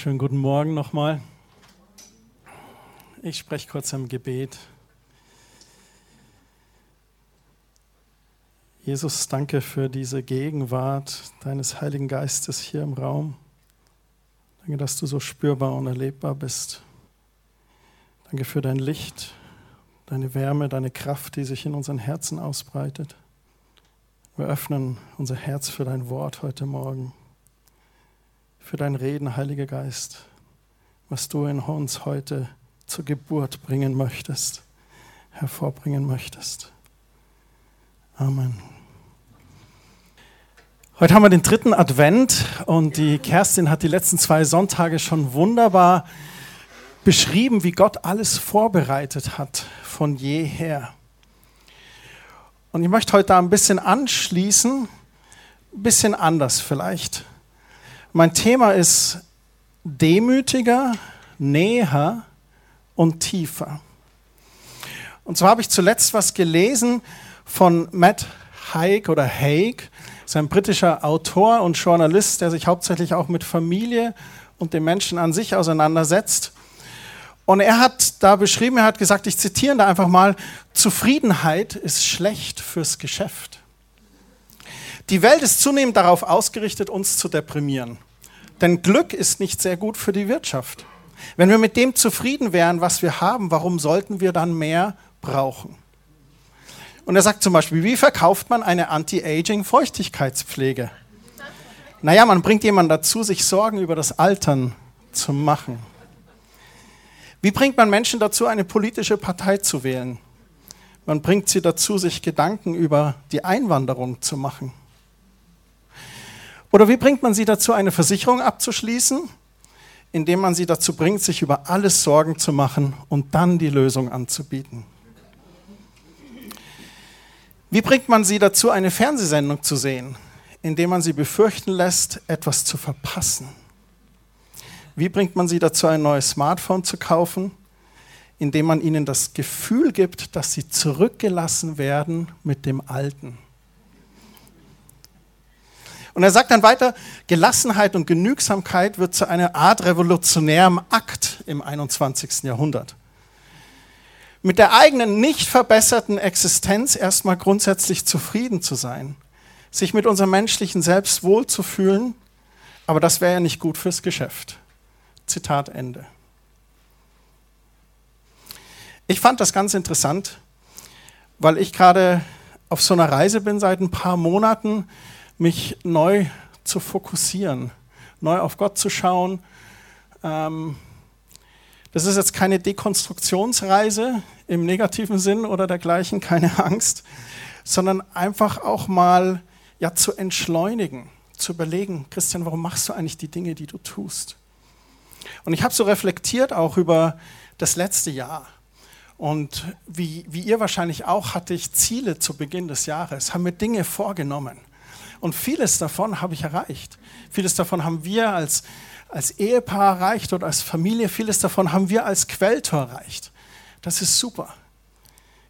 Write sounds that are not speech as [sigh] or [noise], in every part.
wunderschönen guten Morgen nochmal. Ich spreche kurz am Gebet. Jesus, danke für diese Gegenwart deines Heiligen Geistes hier im Raum. Danke, dass du so spürbar und erlebbar bist. Danke für dein Licht, deine Wärme, deine Kraft, die sich in unseren Herzen ausbreitet. Wir öffnen unser Herz für dein Wort heute Morgen für dein Reden, Heiliger Geist, was du in uns heute zur Geburt bringen möchtest, hervorbringen möchtest. Amen. Heute haben wir den dritten Advent und die Kerstin hat die letzten zwei Sonntage schon wunderbar beschrieben, wie Gott alles vorbereitet hat von jeher. Und ich möchte heute da ein bisschen anschließen, ein bisschen anders vielleicht. Mein Thema ist demütiger, näher und tiefer. Und zwar habe ich zuletzt was gelesen von Matt Haig oder Haig, sein britischer Autor und Journalist, der sich hauptsächlich auch mit Familie und den Menschen an sich auseinandersetzt. Und er hat da beschrieben, er hat gesagt, ich zitiere da einfach mal, Zufriedenheit ist schlecht fürs Geschäft. Die Welt ist zunehmend darauf ausgerichtet, uns zu deprimieren. Denn Glück ist nicht sehr gut für die Wirtschaft. Wenn wir mit dem zufrieden wären, was wir haben, warum sollten wir dann mehr brauchen? Und er sagt zum Beispiel, wie verkauft man eine Anti-Aging-Feuchtigkeitspflege? Naja, man bringt jemanden dazu, sich Sorgen über das Altern zu machen. Wie bringt man Menschen dazu, eine politische Partei zu wählen? Man bringt sie dazu, sich Gedanken über die Einwanderung zu machen. Oder wie bringt man sie dazu, eine Versicherung abzuschließen? Indem man sie dazu bringt, sich über alles Sorgen zu machen und dann die Lösung anzubieten. Wie bringt man sie dazu, eine Fernsehsendung zu sehen? Indem man sie befürchten lässt, etwas zu verpassen. Wie bringt man sie dazu, ein neues Smartphone zu kaufen? Indem man ihnen das Gefühl gibt, dass sie zurückgelassen werden mit dem Alten. Und er sagt dann weiter, Gelassenheit und Genügsamkeit wird zu einer Art revolutionärem Akt im 21. Jahrhundert. Mit der eigenen nicht verbesserten Existenz erstmal grundsätzlich zufrieden zu sein, sich mit unserem menschlichen Selbst wohlzufühlen, aber das wäre ja nicht gut fürs Geschäft. Zitat Ende. Ich fand das ganz interessant, weil ich gerade auf so einer Reise bin seit ein paar Monaten, mich neu zu fokussieren, neu auf Gott zu schauen. Ähm, das ist jetzt keine Dekonstruktionsreise im negativen Sinn oder dergleichen, keine [laughs] Angst, sondern einfach auch mal ja, zu entschleunigen, zu überlegen, Christian, warum machst du eigentlich die Dinge, die du tust? Und ich habe so reflektiert auch über das letzte Jahr. Und wie, wie ihr wahrscheinlich auch, hatte ich Ziele zu Beginn des Jahres, haben mir Dinge vorgenommen. Und vieles davon habe ich erreicht. Vieles davon haben wir als, als Ehepaar erreicht oder als Familie. Vieles davon haben wir als Quelltor erreicht. Das ist super.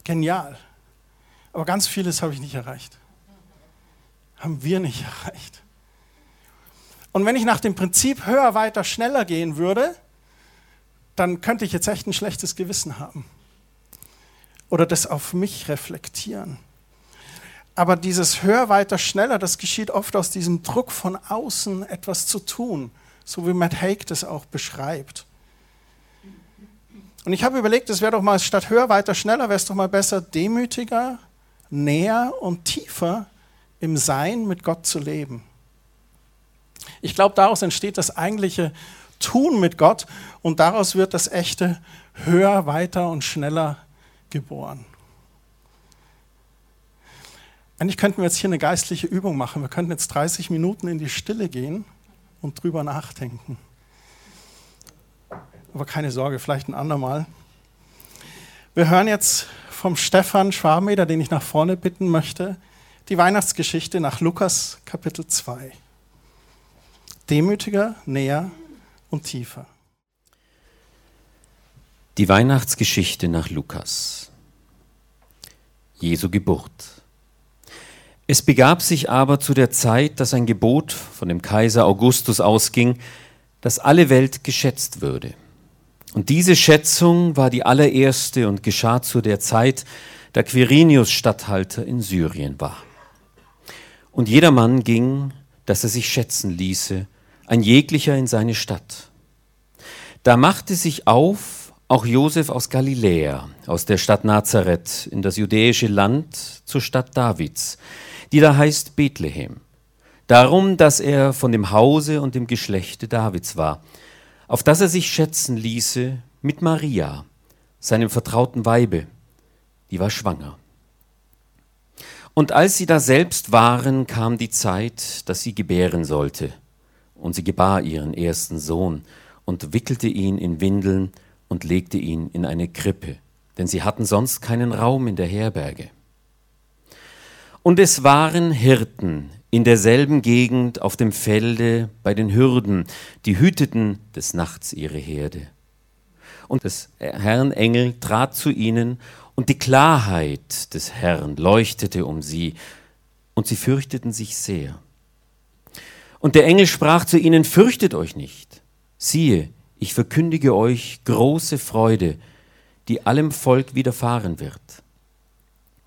Genial. Aber ganz vieles habe ich nicht erreicht. Haben wir nicht [laughs] erreicht. Und wenn ich nach dem Prinzip höher, weiter, schneller gehen würde, dann könnte ich jetzt echt ein schlechtes Gewissen haben. Oder das auf mich reflektieren. Aber dieses Hör weiter, schneller, das geschieht oft aus diesem Druck von außen, etwas zu tun, so wie Matt Haig das auch beschreibt. Und ich habe überlegt, es wäre doch mal statt Hör weiter, schneller, wäre es doch mal besser, demütiger, näher und tiefer im Sein mit Gott zu leben. Ich glaube, daraus entsteht das eigentliche Tun mit Gott und daraus wird das echte Hör weiter und schneller geboren. Eigentlich könnten wir jetzt hier eine geistliche Übung machen. Wir könnten jetzt 30 Minuten in die Stille gehen und drüber nachdenken. Aber keine Sorge, vielleicht ein andermal. Wir hören jetzt vom Stefan Schwarmeder, den ich nach vorne bitten möchte, die Weihnachtsgeschichte nach Lukas Kapitel 2. Demütiger, näher und tiefer. Die Weihnachtsgeschichte nach Lukas. Jesu Geburt. Es begab sich aber zu der Zeit, dass ein Gebot von dem Kaiser Augustus ausging, dass alle Welt geschätzt würde. Und diese Schätzung war die allererste und geschah zu der Zeit, da Quirinius Statthalter in Syrien war. Und jedermann ging, dass er sich schätzen ließe, ein jeglicher in seine Stadt. Da machte sich auf auch Josef aus Galiläa, aus der Stadt Nazareth, in das judäische Land zur Stadt Davids, die da heißt Bethlehem. Darum, dass er von dem Hause und dem Geschlechte Davids war, auf das er sich schätzen ließe mit Maria, seinem vertrauten Weibe, die war schwanger. Und als sie da selbst waren, kam die Zeit, dass sie gebären sollte. Und sie gebar ihren ersten Sohn und wickelte ihn in Windeln und legte ihn in eine Krippe, denn sie hatten sonst keinen Raum in der Herberge. Und es waren Hirten in derselben Gegend auf dem Felde bei den Hürden, die hüteten des Nachts ihre Herde. Und des Herrn Engel trat zu ihnen und die Klarheit des Herrn leuchtete um sie, und sie fürchteten sich sehr. Und der Engel sprach zu ihnen, Fürchtet euch nicht. Siehe, ich verkündige euch große Freude, die allem Volk widerfahren wird.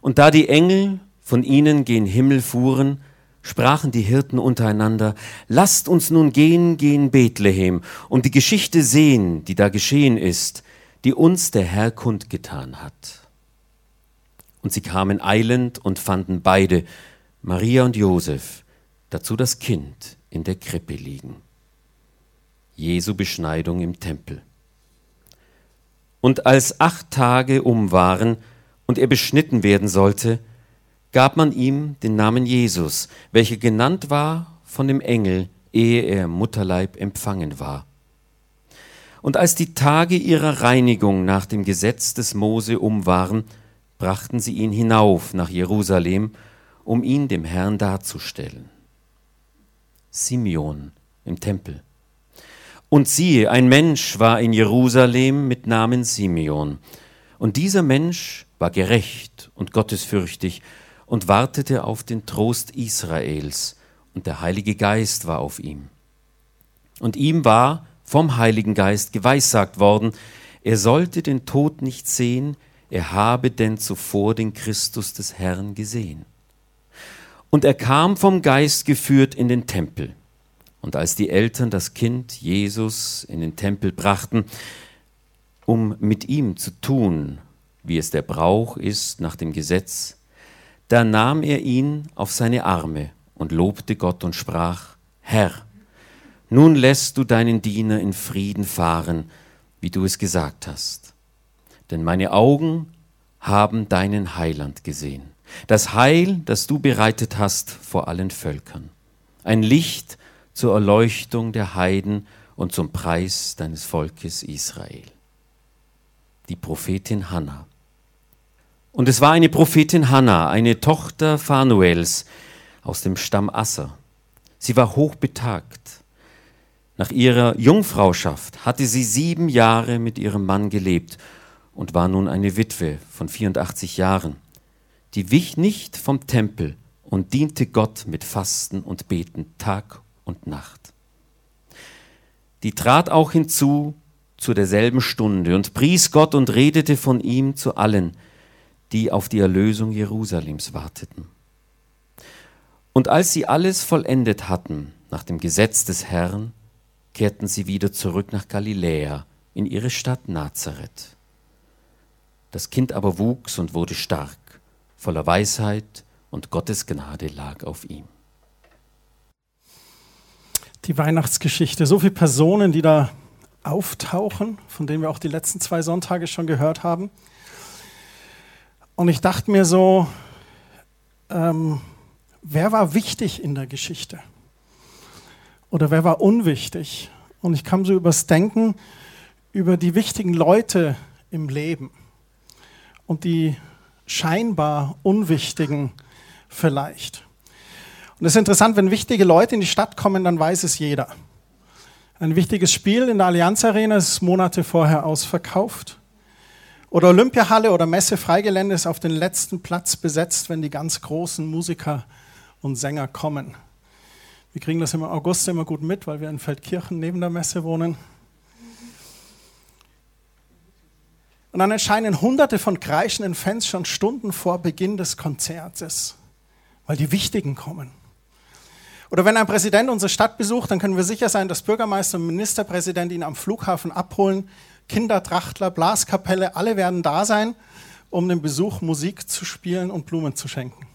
Und da die Engel von ihnen gen Himmel fuhren, sprachen die Hirten untereinander, lasst uns nun gehen, gehen Bethlehem und die Geschichte sehen, die da geschehen ist, die uns der Herr kundgetan hat. Und sie kamen eilend und fanden beide, Maria und Josef, dazu das Kind in der Krippe liegen. Jesu Beschneidung im Tempel. Und als acht Tage um waren und er beschnitten werden sollte, gab man ihm den Namen Jesus, welcher genannt war von dem Engel, ehe er im Mutterleib empfangen war. Und als die Tage ihrer Reinigung nach dem Gesetz des Mose um waren, brachten sie ihn hinauf nach Jerusalem, um ihn dem Herrn darzustellen. Simeon im Tempel. Und siehe, ein Mensch war in Jerusalem mit Namen Simeon. Und dieser Mensch war gerecht und gottesfürchtig und wartete auf den Trost Israels, und der Heilige Geist war auf ihm. Und ihm war vom Heiligen Geist geweissagt worden, er sollte den Tod nicht sehen, er habe denn zuvor den Christus des Herrn gesehen. Und er kam vom Geist geführt in den Tempel. Und als die Eltern das Kind Jesus in den Tempel brachten, um mit ihm zu tun, wie es der Brauch ist nach dem Gesetz, da nahm er ihn auf seine Arme und lobte Gott und sprach, Herr, nun lässt du deinen Diener in Frieden fahren, wie du es gesagt hast. Denn meine Augen haben deinen Heiland gesehen, das Heil, das du bereitet hast vor allen Völkern, ein Licht zur Erleuchtung der Heiden und zum Preis deines Volkes Israel. Die Prophetin Hannah. Und es war eine Prophetin Hannah, eine Tochter Phanuels aus dem Stamm Asser. Sie war hochbetagt. Nach ihrer Jungfrauschaft hatte sie sieben Jahre mit ihrem Mann gelebt und war nun eine Witwe von 84 Jahren. Die wich nicht vom Tempel und diente Gott mit Fasten und Beten Tag und Nacht. Die trat auch hinzu zu derselben Stunde und pries Gott und redete von ihm zu allen, die auf die Erlösung Jerusalems warteten. Und als sie alles vollendet hatten nach dem Gesetz des Herrn, kehrten sie wieder zurück nach Galiläa in ihre Stadt Nazareth. Das Kind aber wuchs und wurde stark, voller Weisheit und Gottes Gnade lag auf ihm. Die Weihnachtsgeschichte, so viele Personen, die da auftauchen, von denen wir auch die letzten zwei Sonntage schon gehört haben. Und ich dachte mir so, ähm, wer war wichtig in der Geschichte? Oder wer war unwichtig? Und ich kam so übers Denken über die wichtigen Leute im Leben und die scheinbar unwichtigen vielleicht. Und es ist interessant, wenn wichtige Leute in die Stadt kommen, dann weiß es jeder. Ein wichtiges Spiel in der Allianz Arena ist Monate vorher ausverkauft. Oder Olympiahalle oder Messe Freigelände ist auf den letzten Platz besetzt, wenn die ganz großen Musiker und Sänger kommen. Wir kriegen das im August immer gut mit, weil wir in Feldkirchen neben der Messe wohnen. Und dann erscheinen hunderte von kreischenden Fans schon Stunden vor Beginn des Konzertes, weil die Wichtigen kommen. Oder wenn ein Präsident unsere Stadt besucht, dann können wir sicher sein, dass Bürgermeister und Ministerpräsident ihn am Flughafen abholen. Kindertrachtler, Blaskapelle, alle werden da sein, um dem Besuch Musik zu spielen und Blumen zu schenken.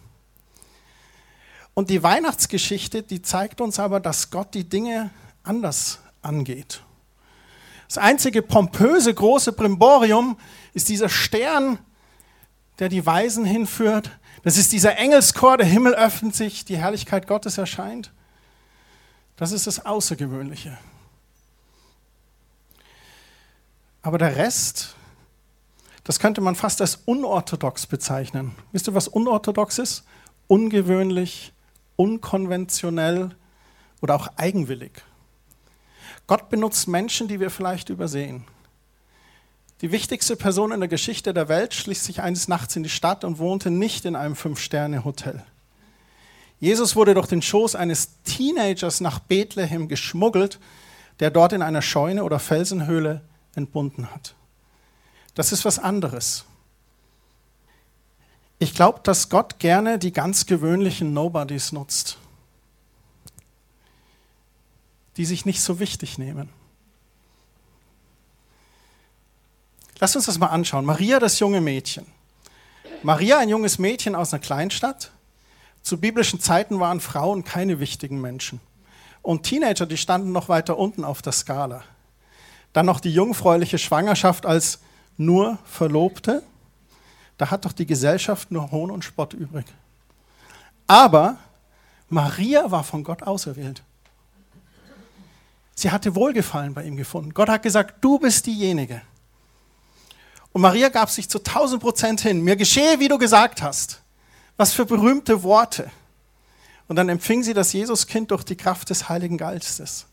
Und die Weihnachtsgeschichte, die zeigt uns aber, dass Gott die Dinge anders angeht. Das einzige pompöse große Brimborium ist dieser Stern, der die Weisen hinführt. Das ist dieser Engelschor, der Himmel öffnet sich, die Herrlichkeit Gottes erscheint. Das ist das Außergewöhnliche. Aber der Rest, das könnte man fast als unorthodox bezeichnen. Wisst ihr, was unorthodox ist? Ungewöhnlich, unkonventionell oder auch eigenwillig. Gott benutzt Menschen, die wir vielleicht übersehen. Die wichtigste Person in der Geschichte der Welt schließt sich eines Nachts in die Stadt und wohnte nicht in einem Fünf-Sterne-Hotel. Jesus wurde durch den Schoß eines Teenagers nach Bethlehem geschmuggelt, der dort in einer Scheune oder Felsenhöhle entbunden hat. Das ist was anderes. Ich glaube, dass Gott gerne die ganz gewöhnlichen Nobodies nutzt, die sich nicht so wichtig nehmen. Lass uns das mal anschauen. Maria, das junge Mädchen. Maria, ein junges Mädchen aus einer Kleinstadt. Zu biblischen Zeiten waren Frauen keine wichtigen Menschen. Und Teenager, die standen noch weiter unten auf der Skala. Dann noch die jungfräuliche Schwangerschaft als nur Verlobte da hat doch die Gesellschaft nur Hohn und Spott übrig. Aber Maria war von Gott auserwählt. Sie hatte Wohlgefallen bei ihm gefunden. Gott hat gesagt, du bist diejenige. Und Maria gab sich zu 1000 Prozent hin. Mir geschehe, wie du gesagt hast. Was für berühmte Worte. Und dann empfing sie das Jesuskind durch die Kraft des Heiligen Geistes.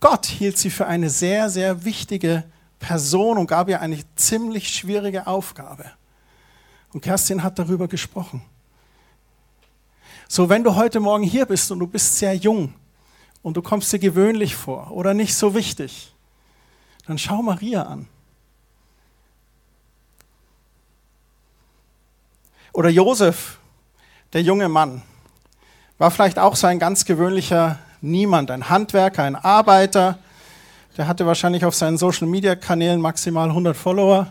Gott hielt sie für eine sehr, sehr wichtige Person und gab ihr eine ziemlich schwierige Aufgabe. Und Kerstin hat darüber gesprochen. So, wenn du heute Morgen hier bist und du bist sehr jung und du kommst dir gewöhnlich vor oder nicht so wichtig, dann schau Maria an. Oder Josef, der junge Mann, war vielleicht auch so ein ganz gewöhnlicher Niemand, ein Handwerker, ein Arbeiter, der hatte wahrscheinlich auf seinen Social-Media-Kanälen maximal 100 Follower.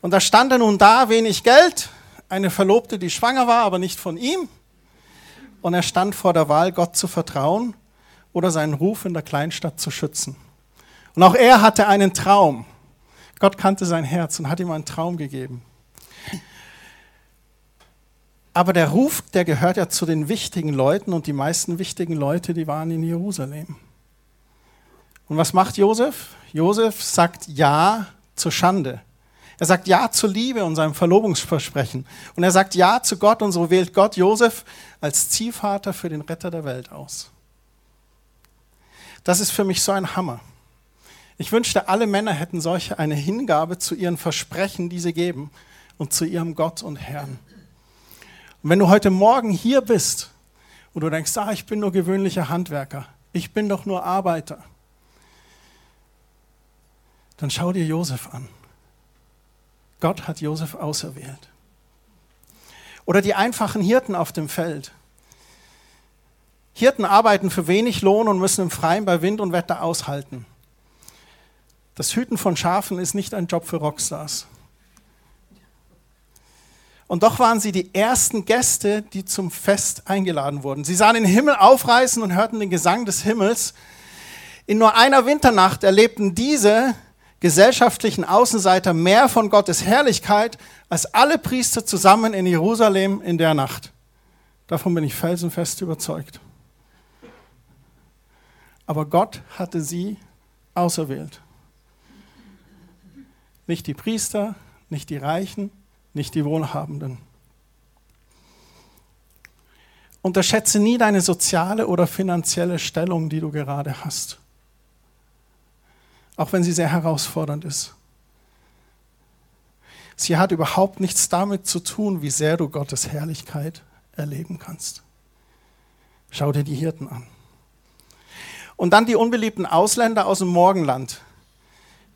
Und da stand er nun da, wenig Geld, eine Verlobte, die schwanger war, aber nicht von ihm. Und er stand vor der Wahl, Gott zu vertrauen oder seinen Ruf in der Kleinstadt zu schützen. Und auch er hatte einen Traum. Gott kannte sein Herz und hat ihm einen Traum gegeben. Aber der Ruf, der gehört ja zu den wichtigen Leuten und die meisten wichtigen Leute, die waren in Jerusalem. Und was macht Josef? Josef sagt Ja zur Schande. Er sagt Ja zur Liebe und seinem Verlobungsversprechen. Und er sagt Ja zu Gott und so wählt Gott Josef als Ziehvater für den Retter der Welt aus. Das ist für mich so ein Hammer. Ich wünschte, alle Männer hätten solche eine Hingabe zu ihren Versprechen, die sie geben und zu ihrem Gott und Herrn. Und wenn du heute Morgen hier bist und du denkst, ah, ich bin nur gewöhnlicher Handwerker, ich bin doch nur Arbeiter, dann schau dir Josef an. Gott hat Josef auserwählt. Oder die einfachen Hirten auf dem Feld. Hirten arbeiten für wenig Lohn und müssen im Freien bei Wind und Wetter aushalten. Das Hüten von Schafen ist nicht ein Job für Rockstars. Und doch waren sie die ersten Gäste, die zum Fest eingeladen wurden. Sie sahen den Himmel aufreißen und hörten den Gesang des Himmels. In nur einer Winternacht erlebten diese gesellschaftlichen Außenseiter mehr von Gottes Herrlichkeit als alle Priester zusammen in Jerusalem in der Nacht. Davon bin ich felsenfest überzeugt. Aber Gott hatte sie auserwählt. Nicht die Priester, nicht die Reichen, nicht die Wohlhabenden. Unterschätze nie deine soziale oder finanzielle Stellung, die du gerade hast. Auch wenn sie sehr herausfordernd ist. Sie hat überhaupt nichts damit zu tun, wie sehr du Gottes Herrlichkeit erleben kannst. Schau dir die Hirten an. Und dann die unbeliebten Ausländer aus dem Morgenland.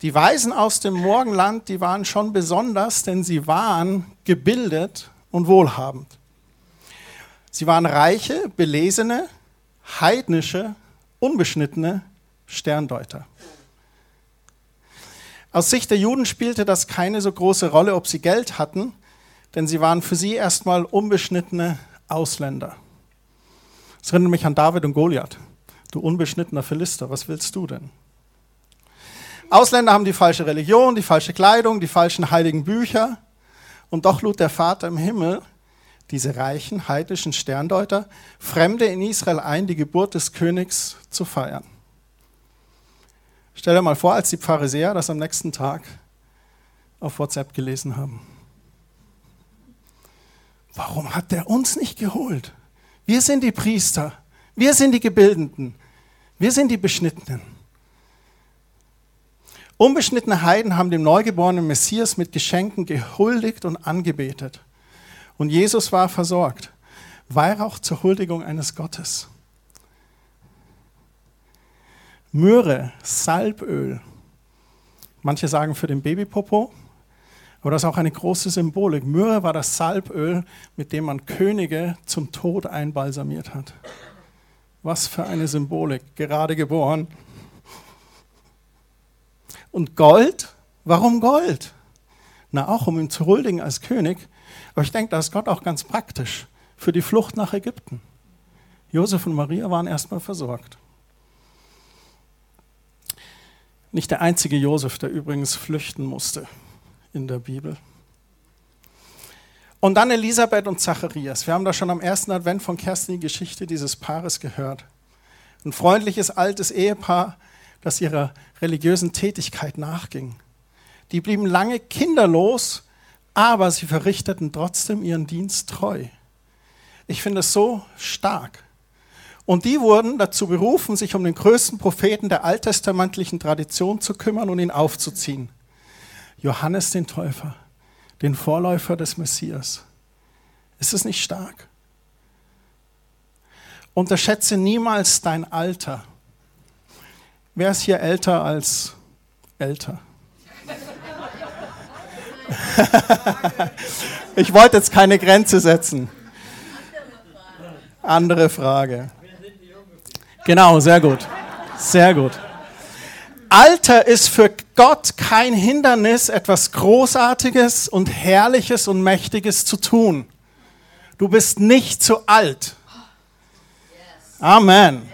Die Weisen aus dem Morgenland, die waren schon besonders, denn sie waren gebildet und wohlhabend. Sie waren reiche, belesene, heidnische, unbeschnittene Sterndeuter. Aus Sicht der Juden spielte das keine so große Rolle, ob sie Geld hatten, denn sie waren für sie erstmal unbeschnittene Ausländer. Das erinnert mich an David und Goliath. Du unbeschnittener Philister, was willst du denn? Ausländer haben die falsche Religion, die falsche Kleidung, die falschen heiligen Bücher. Und doch lud der Vater im Himmel diese reichen heidnischen Sterndeuter, Fremde in Israel ein, die Geburt des Königs zu feiern. Stell dir mal vor, als die Pharisäer das am nächsten Tag auf WhatsApp gelesen haben. Warum hat der uns nicht geholt? Wir sind die Priester, wir sind die Gebildeten, wir sind die Beschnittenen. Unbeschnittene Heiden haben dem neugeborenen Messias mit Geschenken gehuldigt und angebetet. Und Jesus war versorgt. Weihrauch zur Huldigung eines Gottes. Myrrhe, Salböl. Manche sagen für den Babypopo, aber das ist auch eine große Symbolik. Myrrhe war das Salböl, mit dem man Könige zum Tod einbalsamiert hat. Was für eine Symbolik, gerade geboren. Und Gold? Warum Gold? Na, auch um ihm zu huldigen als König. Aber ich denke, da ist Gott auch ganz praktisch für die Flucht nach Ägypten. Josef und Maria waren erstmal versorgt. Nicht der einzige Josef, der übrigens flüchten musste in der Bibel. Und dann Elisabeth und Zacharias. Wir haben da schon am ersten Advent von Kerstin die Geschichte dieses Paares gehört. Ein freundliches altes Ehepaar, das ihrer religiösen Tätigkeit nachging. Die blieben lange kinderlos, aber sie verrichteten trotzdem ihren Dienst treu. Ich finde es so stark. Und die wurden dazu berufen, sich um den größten Propheten der alttestamentlichen Tradition zu kümmern und ihn aufzuziehen. Johannes den Täufer, den Vorläufer des Messias. Ist es nicht stark? Unterschätze niemals dein Alter. Wer ist hier älter als älter? [laughs] ich wollte jetzt keine Grenze setzen. Andere Frage. Genau, sehr gut. Sehr gut. Alter ist für Gott kein Hindernis, etwas Großartiges und Herrliches und Mächtiges zu tun. Du bist nicht zu alt. Amen.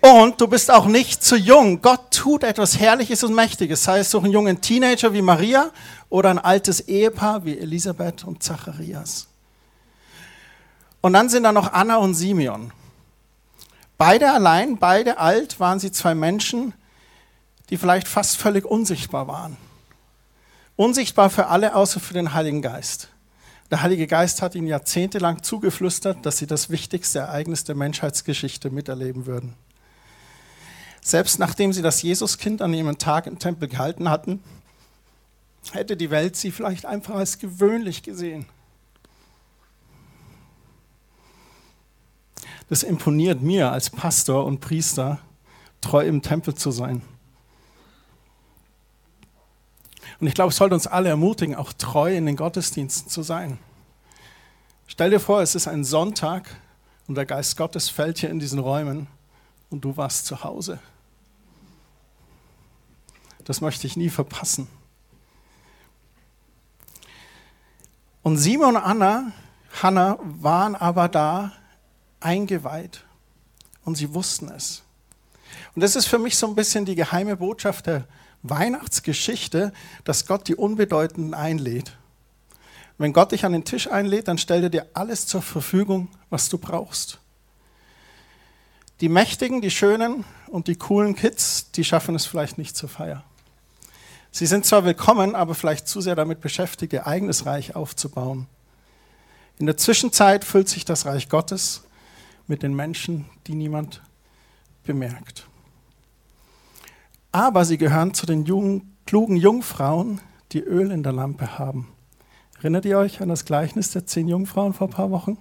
Und du bist auch nicht zu jung. Gott tut etwas Herrliches und Mächtiges, sei es durch einen jungen Teenager wie Maria oder ein altes Ehepaar wie Elisabeth und Zacharias. Und dann sind da noch Anna und Simeon. Beide allein, beide alt, waren sie zwei Menschen, die vielleicht fast völlig unsichtbar waren. Unsichtbar für alle, außer für den Heiligen Geist. Der Heilige Geist hat ihnen jahrzehntelang zugeflüstert, dass sie das wichtigste Ereignis der Menschheitsgeschichte miterleben würden. Selbst nachdem sie das Jesuskind an ihrem Tag im Tempel gehalten hatten, hätte die Welt sie vielleicht einfach als gewöhnlich gesehen. Das imponiert mir als Pastor und Priester, treu im Tempel zu sein. Und ich glaube, es sollte uns alle ermutigen, auch treu in den Gottesdiensten zu sein. Stell dir vor, es ist ein Sonntag und der Geist Gottes fällt hier in diesen Räumen und du warst zu Hause. Das möchte ich nie verpassen. Und Simon und Anna, Hannah waren aber da eingeweiht und sie wussten es. Und das ist für mich so ein bisschen die geheime Botschaft der Weihnachtsgeschichte, dass Gott die Unbedeutenden einlädt. Wenn Gott dich an den Tisch einlädt, dann stellt er dir alles zur Verfügung, was du brauchst. Die Mächtigen, die Schönen und die coolen Kids, die schaffen es vielleicht nicht zur Feier. Sie sind zwar willkommen, aber vielleicht zu sehr damit beschäftigt, ihr eigenes Reich aufzubauen. In der Zwischenzeit füllt sich das Reich Gottes mit den Menschen, die niemand bemerkt. Aber sie gehören zu den jungen, klugen Jungfrauen, die Öl in der Lampe haben. Erinnert ihr euch an das Gleichnis der zehn Jungfrauen vor ein paar Wochen?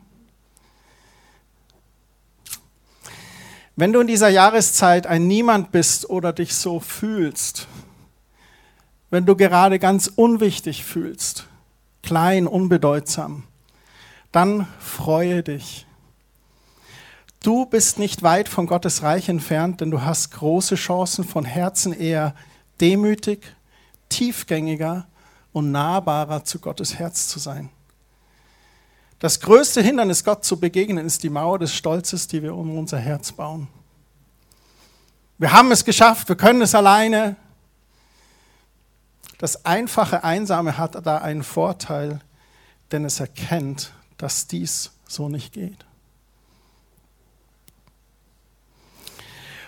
Wenn du in dieser Jahreszeit ein Niemand bist oder dich so fühlst, wenn du gerade ganz unwichtig fühlst, klein, unbedeutsam, dann freue dich. Du bist nicht weit von Gottes Reich entfernt, denn du hast große Chancen, von Herzen eher demütig, tiefgängiger und nahbarer zu Gottes Herz zu sein. Das größte Hindernis, Gott zu begegnen, ist die Mauer des Stolzes, die wir um unser Herz bauen. Wir haben es geschafft, wir können es alleine. Das einfache Einsame hat da einen Vorteil, denn es erkennt, dass dies so nicht geht.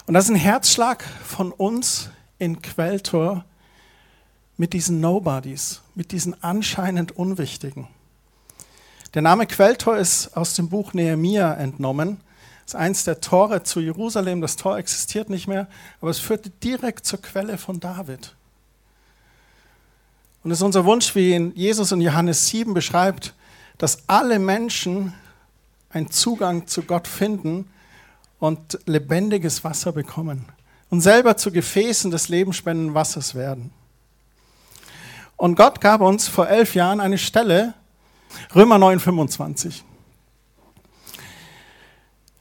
Und das ist ein Herzschlag von uns in Quelltor mit diesen Nobodies, mit diesen anscheinend Unwichtigen. Der Name Quelltor ist aus dem Buch Nehemia entnommen. Das ist eins der Tore zu Jerusalem. Das Tor existiert nicht mehr, aber es führte direkt zur Quelle von David. Und es ist unser Wunsch, wie ihn Jesus in Johannes 7 beschreibt, dass alle Menschen einen Zugang zu Gott finden und lebendiges Wasser bekommen und selber zu Gefäßen des lebensspendenden Wassers werden. Und Gott gab uns vor elf Jahren eine Stelle, Römer 9, 25.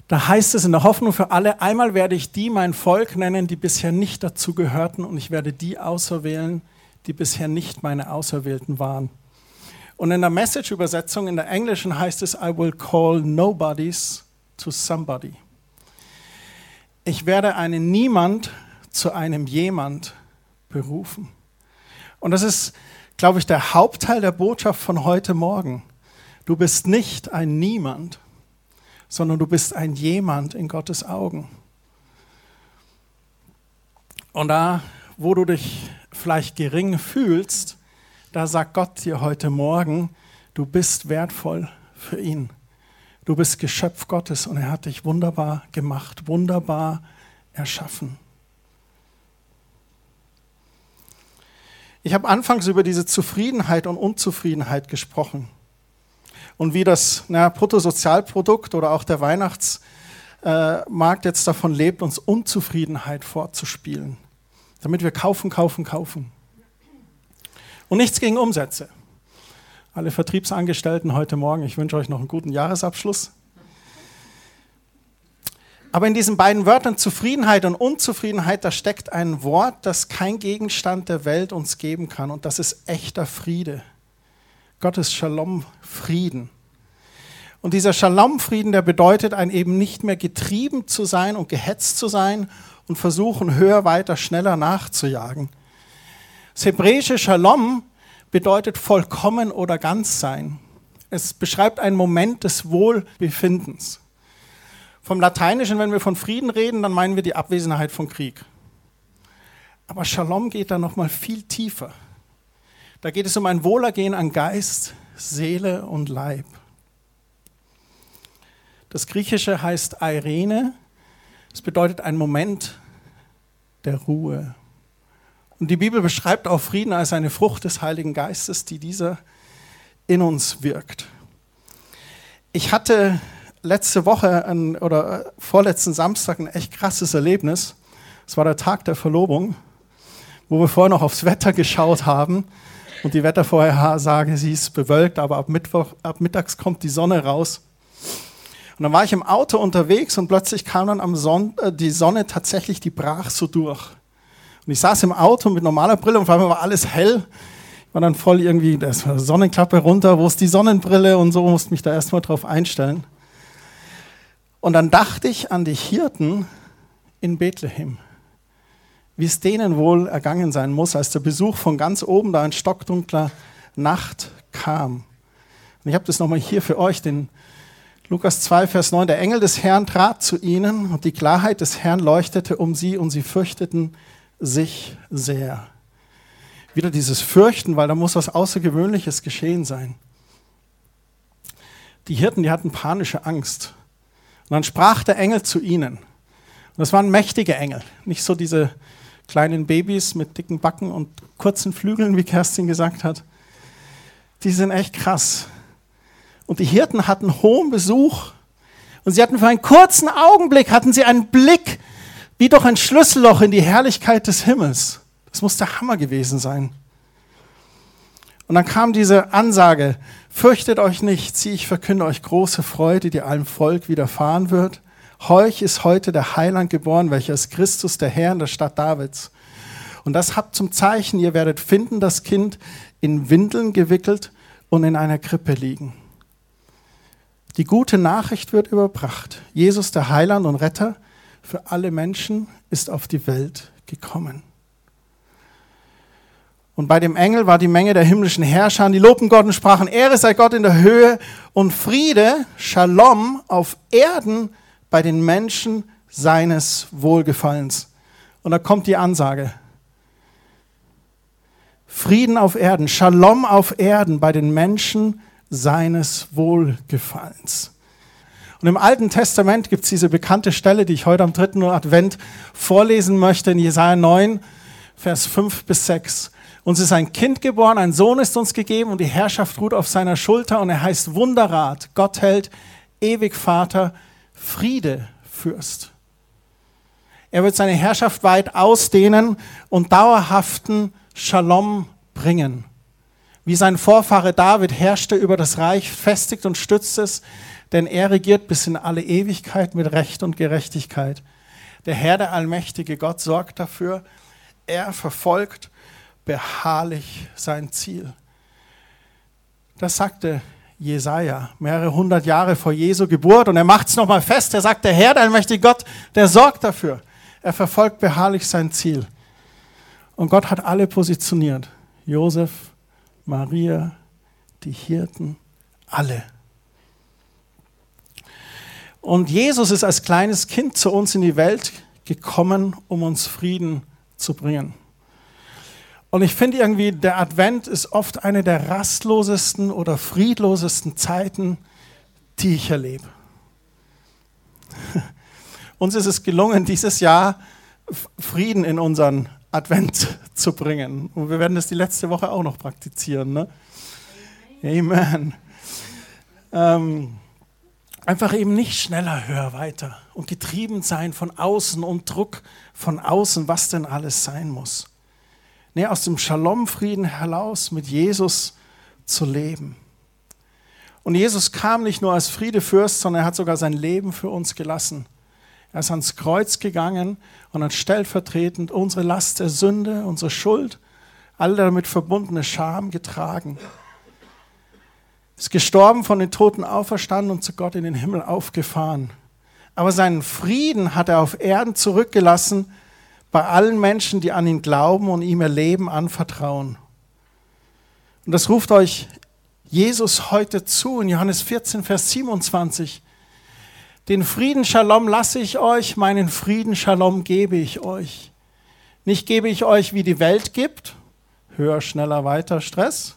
Da heißt es in der Hoffnung für alle, einmal werde ich die mein Volk nennen, die bisher nicht dazu gehörten, und ich werde die auserwählen, die bisher nicht meine Auserwählten waren. Und in der Message-Übersetzung, in der englischen heißt es, I will call nobodies to somebody. Ich werde einen Niemand zu einem Jemand berufen. Und das ist, glaube ich, der Hauptteil der Botschaft von heute Morgen. Du bist nicht ein Niemand, sondern du bist ein Jemand in Gottes Augen. Und da, wo du dich vielleicht gering fühlst, da sagt Gott dir heute Morgen, du bist wertvoll für ihn. Du bist Geschöpf Gottes und er hat dich wunderbar gemacht, wunderbar erschaffen. Ich habe anfangs über diese Zufriedenheit und Unzufriedenheit gesprochen und wie das na, Bruttosozialprodukt oder auch der Weihnachtsmarkt jetzt davon lebt, uns Unzufriedenheit vorzuspielen damit wir kaufen, kaufen, kaufen. Und nichts gegen Umsätze. Alle Vertriebsangestellten heute Morgen, ich wünsche euch noch einen guten Jahresabschluss. Aber in diesen beiden Wörtern Zufriedenheit und Unzufriedenheit, da steckt ein Wort, das kein Gegenstand der Welt uns geben kann. Und das ist echter Friede. Gottes Shalom, Frieden. Und dieser Shalom-Frieden, der bedeutet, ein eben nicht mehr getrieben zu sein und gehetzt zu sein und versuchen, höher, weiter, schneller nachzujagen. Das hebräische Shalom bedeutet vollkommen oder ganz sein. Es beschreibt einen Moment des Wohlbefindens. Vom Lateinischen, wenn wir von Frieden reden, dann meinen wir die Abwesenheit von Krieg. Aber Shalom geht da noch mal viel tiefer. Da geht es um ein Wohlergehen an Geist, Seele und Leib. Das Griechische heißt Irene es bedeutet ein Moment der Ruhe. Und die Bibel beschreibt auch Frieden als eine Frucht des Heiligen Geistes, die dieser in uns wirkt. Ich hatte letzte Woche ein, oder vorletzten Samstag ein echt krasses Erlebnis. Es war der Tag der Verlobung, wo wir vorher noch aufs Wetter geschaut haben. Und die Wettervorhersage, sie ist bewölkt, aber ab, Mittwoch, ab mittags kommt die Sonne raus. Und dann war ich im Auto unterwegs und plötzlich kam dann am Son äh, die Sonne tatsächlich, die brach so durch. Und ich saß im Auto mit normaler Brille und vor allem war alles hell. Ich war dann voll irgendwie, da ist eine Sonnenklappe runter, wo ist die Sonnenbrille und so, musste mich da erstmal drauf einstellen. Und dann dachte ich an die Hirten in Bethlehem, wie es denen wohl ergangen sein muss, als der Besuch von ganz oben da in stockdunkler Nacht kam. Und ich habe das nochmal hier für euch, den Lukas 2, Vers 9, der Engel des Herrn trat zu ihnen und die Klarheit des Herrn leuchtete um sie und sie fürchteten sich sehr. Wieder dieses Fürchten, weil da muss was Außergewöhnliches geschehen sein. Die Hirten, die hatten panische Angst. Und dann sprach der Engel zu ihnen. Und das waren mächtige Engel, nicht so diese kleinen Babys mit dicken Backen und kurzen Flügeln, wie Kerstin gesagt hat. Die sind echt krass. Und die Hirten hatten hohen Besuch. Und sie hatten für einen kurzen Augenblick, hatten sie einen Blick wie durch ein Schlüsselloch in die Herrlichkeit des Himmels. Das muss der Hammer gewesen sein. Und dann kam diese Ansage, fürchtet euch nicht, sieh, ich verkünde euch große Freude, die allem Volk widerfahren wird. Heuch ist heute der Heiland geboren, welcher ist Christus, der Herr in der Stadt Davids. Und das habt zum Zeichen, ihr werdet finden, das Kind in Windeln gewickelt und in einer Krippe liegen. Die gute Nachricht wird überbracht. Jesus, der Heiland und Retter für alle Menschen, ist auf die Welt gekommen. Und bei dem Engel war die Menge der himmlischen Herrscher, die lobten Gott und sprachen, Ehre sei Gott in der Höhe und Friede, Shalom auf Erden bei den Menschen seines Wohlgefallens. Und da kommt die Ansage. Frieden auf Erden, Shalom auf Erden bei den Menschen seines Wohlgefallens. Und im Alten Testament gibt es diese bekannte Stelle, die ich heute am dritten Advent vorlesen möchte, in Jesaja 9, Vers 5 bis 6. Uns ist ein Kind geboren, ein Sohn ist uns gegeben und die Herrschaft ruht auf seiner Schulter und er heißt Wunderrat, Gott hält, ewig Vater, Friede Fürst. Er wird seine Herrschaft weit ausdehnen und dauerhaften Shalom bringen. Wie sein Vorfahre David herrschte über das Reich, festigt und stützt es, denn er regiert bis in alle Ewigkeit mit Recht und Gerechtigkeit. Der Herr, der allmächtige Gott, sorgt dafür, er verfolgt beharrlich sein Ziel. Das sagte Jesaja mehrere hundert Jahre vor Jesu Geburt und er macht es nochmal fest. Er sagt, der Herr, der allmächtige Gott, der sorgt dafür. Er verfolgt beharrlich sein Ziel. Und Gott hat alle positioniert. Josef, Maria, die Hirten, alle. Und Jesus ist als kleines Kind zu uns in die Welt gekommen, um uns Frieden zu bringen. Und ich finde irgendwie, der Advent ist oft eine der rastlosesten oder friedlosesten Zeiten, die ich erlebe. [laughs] Uns ist es gelungen, dieses Jahr Frieden in unseren Advent [laughs] zu bringen. Und wir werden das die letzte Woche auch noch praktizieren. Ne? Amen. Ähm, einfach eben nicht schneller, höher, weiter und getrieben sein von außen und Druck von außen, was denn alles sein muss nee, aus dem Shalom-Frieden heraus mit Jesus zu leben. Und Jesus kam nicht nur als Friedefürst, sondern er hat sogar sein Leben für uns gelassen. Er ist ans Kreuz gegangen und hat stellvertretend unsere Last der Sünde, unsere Schuld, alle damit verbundene Scham getragen. Ist gestorben, von den Toten auferstanden und zu Gott in den Himmel aufgefahren. Aber seinen Frieden hat er auf Erden zurückgelassen, bei allen Menschen, die an ihn glauben und ihm ihr Leben anvertrauen. Und das ruft euch Jesus heute zu in Johannes 14, Vers 27. Den Frieden Shalom lasse ich euch, meinen Frieden Shalom gebe ich euch. Nicht gebe ich euch, wie die Welt gibt, höher, schneller, weiter, Stress.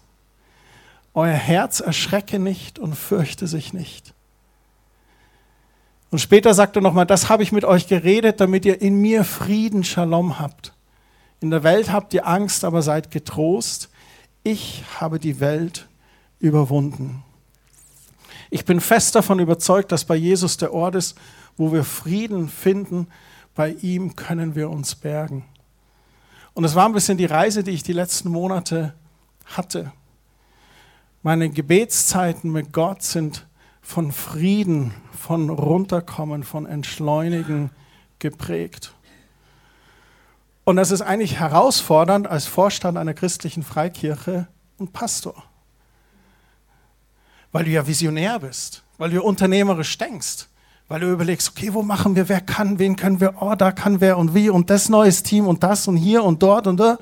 Euer Herz erschrecke nicht und fürchte sich nicht. Und später sagt er nochmal, das habe ich mit euch geredet, damit ihr in mir Frieden, Shalom habt. In der Welt habt ihr Angst, aber seid getrost. Ich habe die Welt überwunden. Ich bin fest davon überzeugt, dass bei Jesus der Ort ist, wo wir Frieden finden. Bei ihm können wir uns bergen. Und es war ein bisschen die Reise, die ich die letzten Monate hatte. Meine Gebetszeiten mit Gott sind von Frieden, von Runterkommen, von Entschleunigen geprägt. Und das ist eigentlich herausfordernd als Vorstand einer christlichen Freikirche und Pastor. Weil du ja visionär bist, weil du unternehmerisch denkst, weil du überlegst, okay, wo machen wir, wer kann, wen können wir, oh, da kann wer und wie und das neues Team und das und hier und dort und da.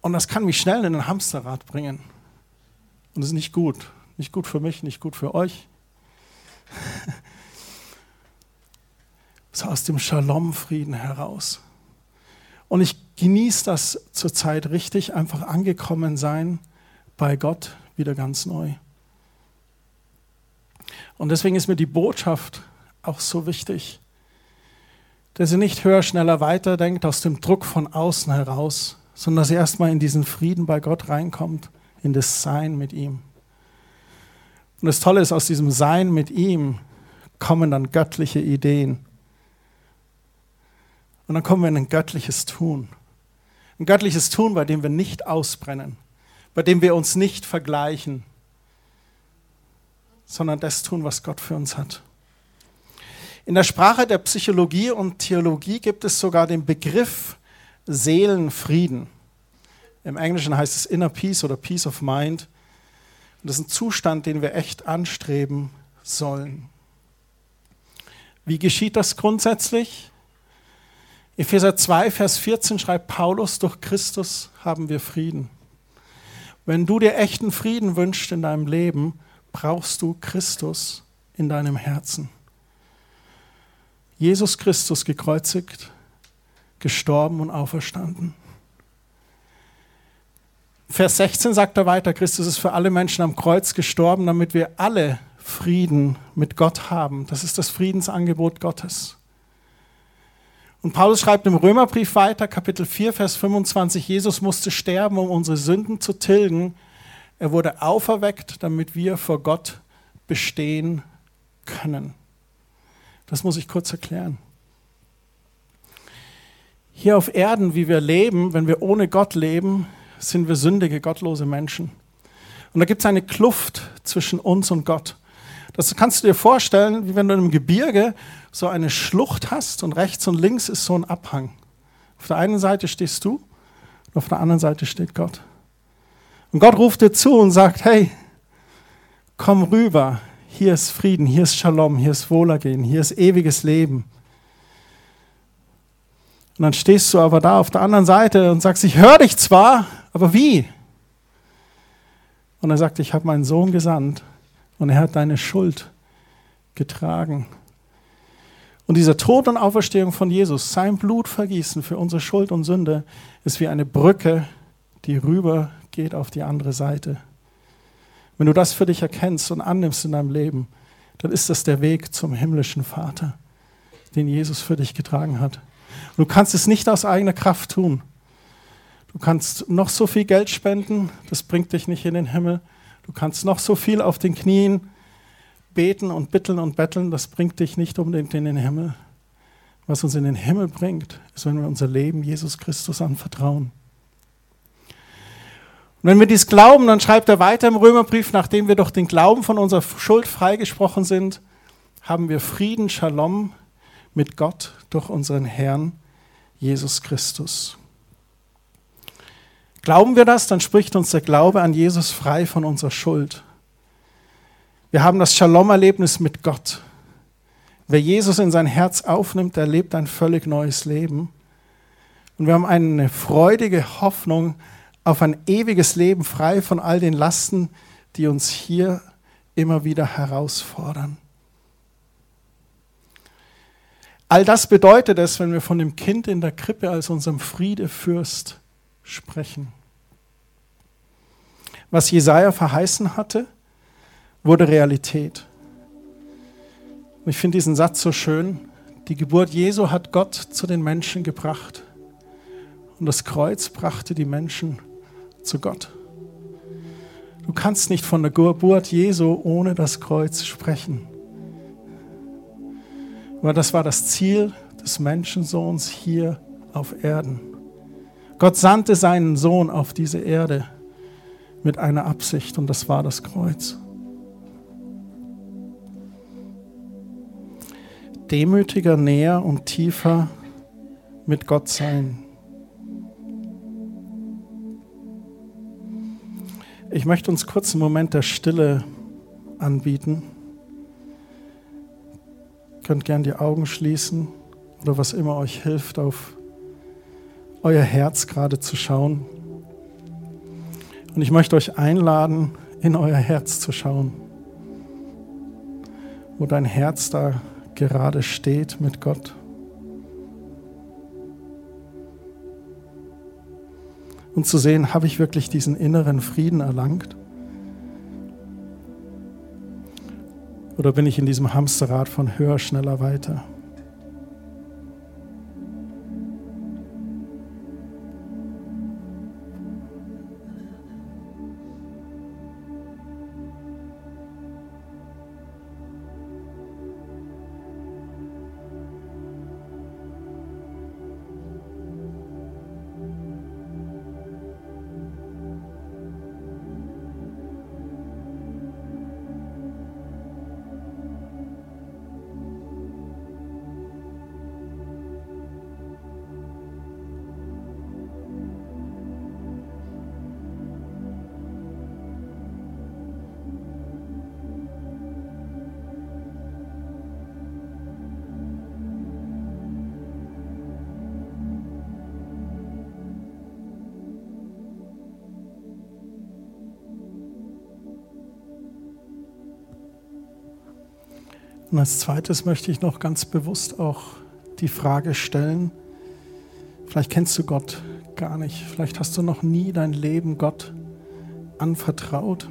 Und das kann mich schnell in ein Hamsterrad bringen. Und das ist nicht gut. Nicht gut für mich, nicht gut für euch. so aus dem Shalom-Frieden heraus. Und ich genieße das zurzeit richtig, einfach angekommen sein bei Gott wieder ganz neu. Und deswegen ist mir die Botschaft auch so wichtig, dass ihr nicht höher, schneller weiterdenkt aus dem Druck von außen heraus, sondern dass ihr erstmal in diesen Frieden bei Gott reinkommt, in das Sein mit ihm. Und das Tolle ist, aus diesem Sein mit ihm kommen dann göttliche Ideen. Und dann kommen wir in ein göttliches Tun. Ein göttliches Tun, bei dem wir nicht ausbrennen, bei dem wir uns nicht vergleichen, sondern das tun, was Gott für uns hat. In der Sprache der Psychologie und Theologie gibt es sogar den Begriff Seelenfrieden. Im Englischen heißt es Inner Peace oder Peace of Mind. Und das ist ein Zustand, den wir echt anstreben sollen. Wie geschieht das grundsätzlich? Epheser 2, Vers 14 schreibt Paulus, durch Christus haben wir Frieden. Wenn du dir echten Frieden wünschst in deinem Leben, brauchst du Christus in deinem Herzen. Jesus Christus gekreuzigt, gestorben und auferstanden. Vers 16 sagt er weiter, Christus ist für alle Menschen am Kreuz gestorben, damit wir alle Frieden mit Gott haben. Das ist das Friedensangebot Gottes. Und Paulus schreibt im Römerbrief weiter, Kapitel 4, Vers 25, Jesus musste sterben, um unsere Sünden zu tilgen. Er wurde auferweckt, damit wir vor Gott bestehen können. Das muss ich kurz erklären. Hier auf Erden, wie wir leben, wenn wir ohne Gott leben, sind wir sündige, gottlose Menschen. Und da gibt es eine Kluft zwischen uns und Gott. Das kannst du dir vorstellen, wie wenn du im Gebirge so eine Schlucht hast und rechts und links ist so ein Abhang. Auf der einen Seite stehst du und auf der anderen Seite steht Gott. Und Gott ruft dir zu und sagt, hey, komm rüber, hier ist Frieden, hier ist Shalom, hier ist Wohlergehen, hier ist ewiges Leben. Und dann stehst du aber da auf der anderen Seite und sagst, ich höre dich zwar, aber wie? Und er sagt, ich habe meinen Sohn gesandt und er hat deine Schuld getragen. Und dieser Tod und Auferstehung von Jesus, sein Blutvergießen für unsere Schuld und Sünde, ist wie eine Brücke, die rüber geht auf die andere Seite. Wenn du das für dich erkennst und annimmst in deinem Leben, dann ist das der Weg zum himmlischen Vater, den Jesus für dich getragen hat. Du kannst es nicht aus eigener Kraft tun. Du kannst noch so viel Geld spenden, das bringt dich nicht in den Himmel. Du kannst noch so viel auf den Knien beten und bitteln und betteln, das bringt dich nicht unbedingt in den Himmel. Was uns in den Himmel bringt, ist, wenn wir unser Leben Jesus Christus anvertrauen. Und wenn wir dies glauben, dann schreibt er weiter im Römerbrief, nachdem wir durch den Glauben von unserer Schuld freigesprochen sind, haben wir Frieden, Shalom mit Gott durch unseren Herrn Jesus Christus. Glauben wir das, dann spricht uns der Glaube an Jesus frei von unserer Schuld. Wir haben das Shalom-Erlebnis mit Gott. Wer Jesus in sein Herz aufnimmt, erlebt ein völlig neues Leben. Und wir haben eine freudige Hoffnung auf ein ewiges Leben frei von all den Lasten, die uns hier immer wieder herausfordern. All das bedeutet es, wenn wir von dem Kind in der Krippe als unserem Friedefürst sprechen. Was Jesaja verheißen hatte, wurde Realität. Und ich finde diesen Satz so schön. Die Geburt Jesu hat Gott zu den Menschen gebracht. Und das Kreuz brachte die Menschen zu Gott. Du kannst nicht von der Geburt Jesu ohne das Kreuz sprechen. Aber das war das Ziel des Menschensohns hier auf Erden. Gott sandte seinen Sohn auf diese Erde mit einer Absicht und das war das Kreuz. Demütiger, näher und tiefer mit Gott sein. Ich möchte uns kurz einen Moment der Stille anbieten. Ihr könnt gern die Augen schließen oder was immer euch hilft, auf euer Herz gerade zu schauen. Und ich möchte euch einladen, in euer Herz zu schauen, wo dein Herz da gerade steht mit Gott. Und zu sehen, habe ich wirklich diesen inneren Frieden erlangt? Oder bin ich in diesem Hamsterrad von höher, schneller, weiter? Und als zweites möchte ich noch ganz bewusst auch die Frage stellen, vielleicht kennst du Gott gar nicht, vielleicht hast du noch nie dein Leben Gott anvertraut.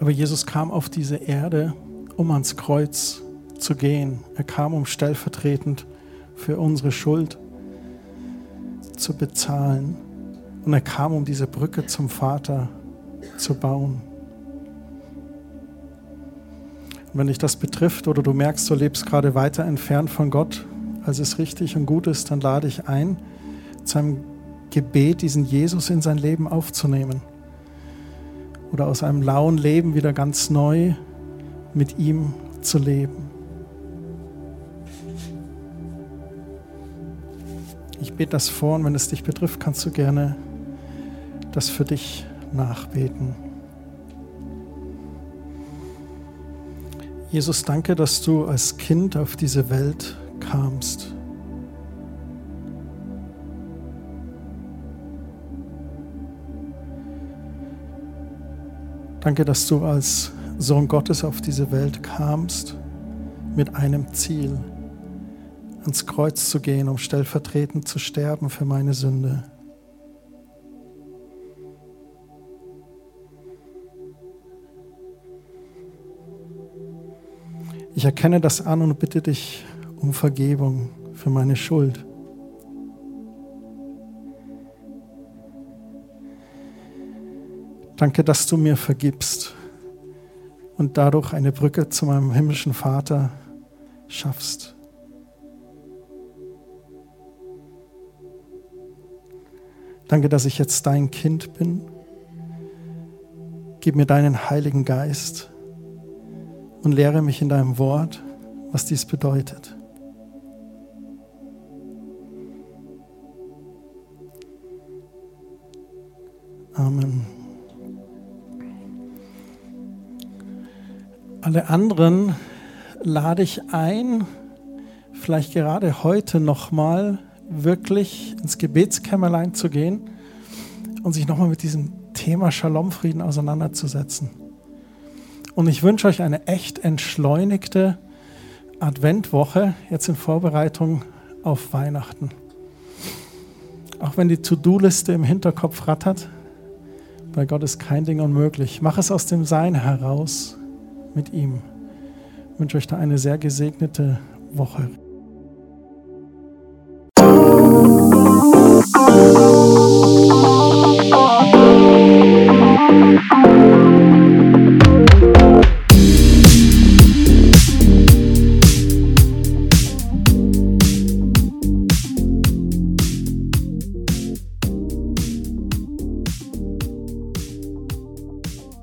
Aber Jesus kam auf diese Erde, um ans Kreuz zu gehen. Er kam, um stellvertretend für unsere Schuld zu bezahlen. Und er kam, um diese Brücke zum Vater zu bauen. Wenn dich das betrifft oder du merkst, du lebst gerade weiter entfernt von Gott, als es richtig und gut ist, dann lade ich ein, zu einem Gebet diesen Jesus in sein Leben aufzunehmen. Oder aus einem lauen Leben wieder ganz neu mit ihm zu leben. Ich bete das vor und wenn es dich betrifft, kannst du gerne das für dich nachbeten. Jesus, danke, dass du als Kind auf diese Welt kamst. Danke, dass du als Sohn Gottes auf diese Welt kamst mit einem Ziel, ans Kreuz zu gehen, um stellvertretend zu sterben für meine Sünde. Ich erkenne das an und bitte dich um Vergebung für meine Schuld. Danke, dass du mir vergibst und dadurch eine Brücke zu meinem himmlischen Vater schaffst. Danke, dass ich jetzt dein Kind bin. Gib mir deinen Heiligen Geist und lehre mich in deinem Wort, was dies bedeutet. Amen. Alle anderen lade ich ein, vielleicht gerade heute nochmal wirklich ins Gebetskämmerlein zu gehen und sich nochmal mit diesem Thema Shalom-Frieden auseinanderzusetzen. Und ich wünsche euch eine echt entschleunigte Adventwoche, jetzt in Vorbereitung auf Weihnachten. Auch wenn die To-Do-Liste im Hinterkopf rattert, bei Gott ist kein Ding unmöglich. Mach es aus dem Sein heraus mit ihm. Ich wünsche euch da eine sehr gesegnete Woche.